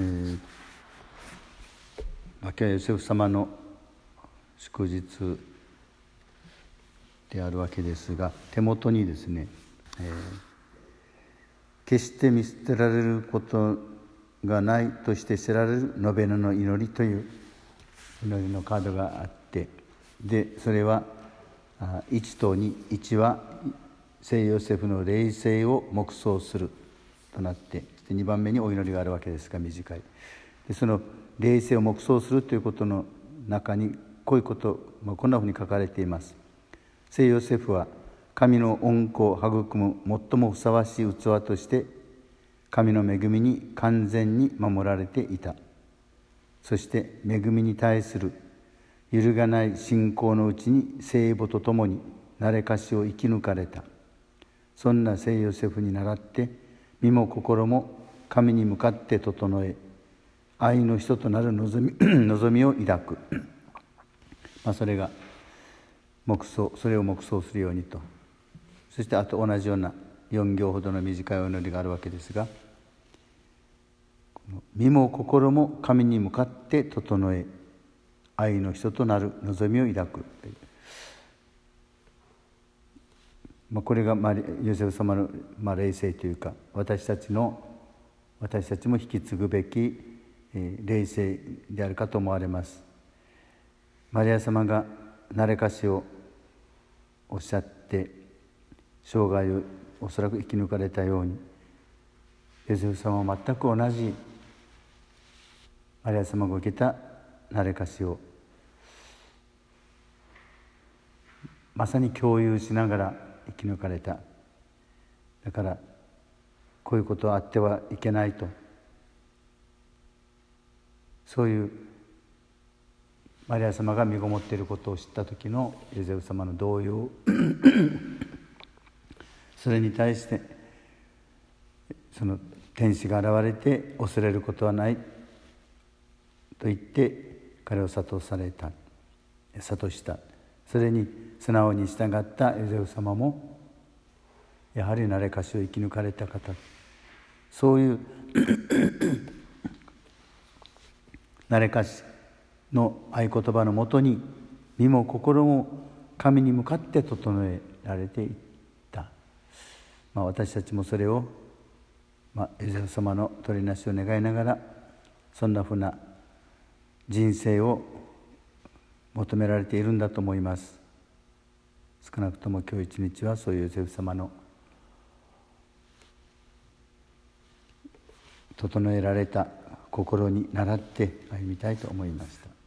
えー、マキアヨセフ様の祝日であるわけですが手元にですね、えー、決して見捨てられることがないとして知られるノベナの祈りという祈りのカードがあってでそれは1と2 1は聖ヨセフの霊性を黙想するとなって2番目にお祈りがあるわけですが短い。でその霊性を黙想するということの中にこういうこと、まあ、こんなふうに書かれています。聖ヨセフは神の恩子を育む最もふさわしい器として神の恵みに完全に守られていた。そして恵みに対する揺るがない信仰のうちに聖母と共に慣れかしを生き抜かれた。そんな聖ヨセフに倣って身も心も神に向かって整え愛の人となる望み 望みを抱く、まあ、それが黙想それを黙想するようにと。そしてあと同じような4行ほどの短いお祈りがあるわけですが身も心も神に向かって整え愛の人となる望みを抱く。まあ、これが、まあ、ヨセフ様の、まあ、霊性というか私たちの私たちも引き継ぐべき、えー、霊性であるかと思われます。マリア様が慣れかしをおっしゃって生涯をおそらく生き抜かれたようにヨセフ様は全く同じマリア様が受けた慣れかしをまさに共有しながら生き抜かれた。だからこういうことはあってはいけないと。そういうマリア様が身ごもっていることを知った時のヨゼフ様の動揺。それに対してその天使が現れて恐れることはない。と言って彼を諭された。諭した。それに素直に従ったヨゼフ様もやはり慣れかしを生き抜かれた方。そういう慣れかしの合言葉のもとに身も心も神に向かって整えられていった、まあ、私たちもそれを、まあ、エゼフ様の取りなしを願いながらそんなふうな人生を求められているんだと思います。少なくとも今日一日はそういうヨセフ様の整えられた心に倣って歩みたいと思いました。